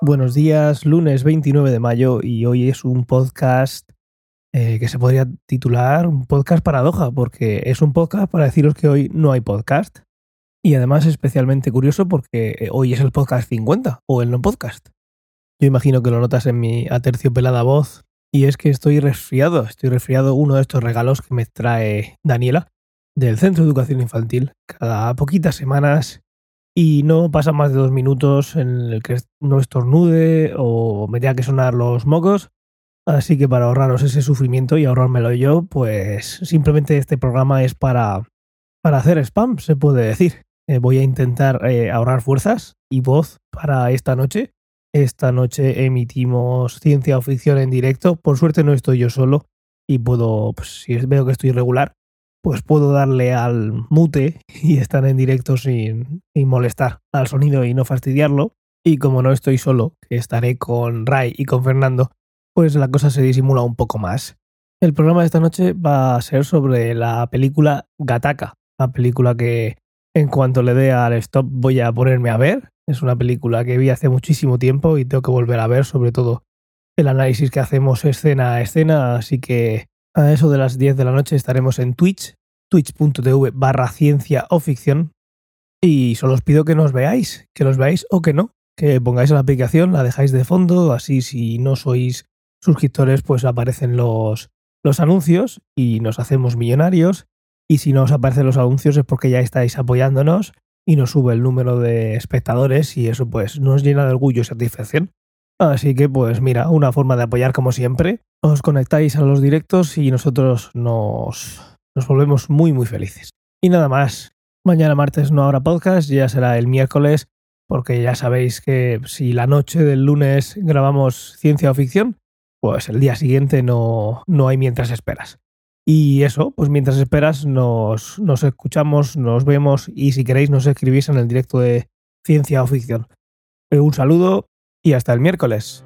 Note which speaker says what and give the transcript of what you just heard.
Speaker 1: buenos días. Lunes 29 de mayo y hoy es un podcast eh, que se podría titular un podcast paradoja, porque es un podcast para deciros que hoy no hay podcast. Y además especialmente curioso porque eh, hoy es el podcast 50 o el no podcast. Yo imagino que lo notas en mi aterciopelada voz y es que estoy resfriado. Estoy resfriado uno de estos regalos que me trae Daniela del Centro de Educación Infantil cada poquitas semanas y no pasa más de dos minutos en el que no estornude o me tenga que sonar los mocos. Así que para ahorraros ese sufrimiento y ahorrármelo yo, pues simplemente este programa es para, para hacer spam, se puede decir. Eh, voy a intentar eh, ahorrar fuerzas y voz para esta noche. Esta noche emitimos ciencia o ficción en directo. Por suerte no estoy yo solo y puedo, pues, si veo que estoy irregular, pues puedo darle al mute y estar en directo sin, molestar al sonido y no fastidiarlo. Y como no estoy solo, que estaré con Ray y con Fernando, pues la cosa se disimula un poco más. El programa de esta noche va a ser sobre la película Gataka, la película que en cuanto le dé al stop voy a ponerme a ver. Es una película que vi hace muchísimo tiempo y tengo que volver a ver, sobre todo el análisis que hacemos escena a escena, así que a eso de las 10 de la noche estaremos en Twitch, twitch.tv barra ciencia o ficción. Y solo os pido que nos veáis, que los veáis o que no, que pongáis la aplicación, la dejáis de fondo, así si no sois suscriptores pues aparecen los, los anuncios y nos hacemos millonarios. Y si no os aparecen los anuncios es porque ya estáis apoyándonos y nos sube el número de espectadores y eso pues nos llena de orgullo y satisfacción. Así que pues mira, una forma de apoyar como siempre os conectáis a los directos y nosotros nos, nos volvemos muy muy felices. Y nada más, mañana martes no habrá podcast, ya será el miércoles, porque ya sabéis que si la noche del lunes grabamos ciencia o ficción, pues el día siguiente no, no hay mientras esperas. Y eso, pues mientras esperas nos, nos escuchamos, nos vemos y si queréis nos escribís en el directo de ciencia o ficción. Un saludo y hasta el miércoles.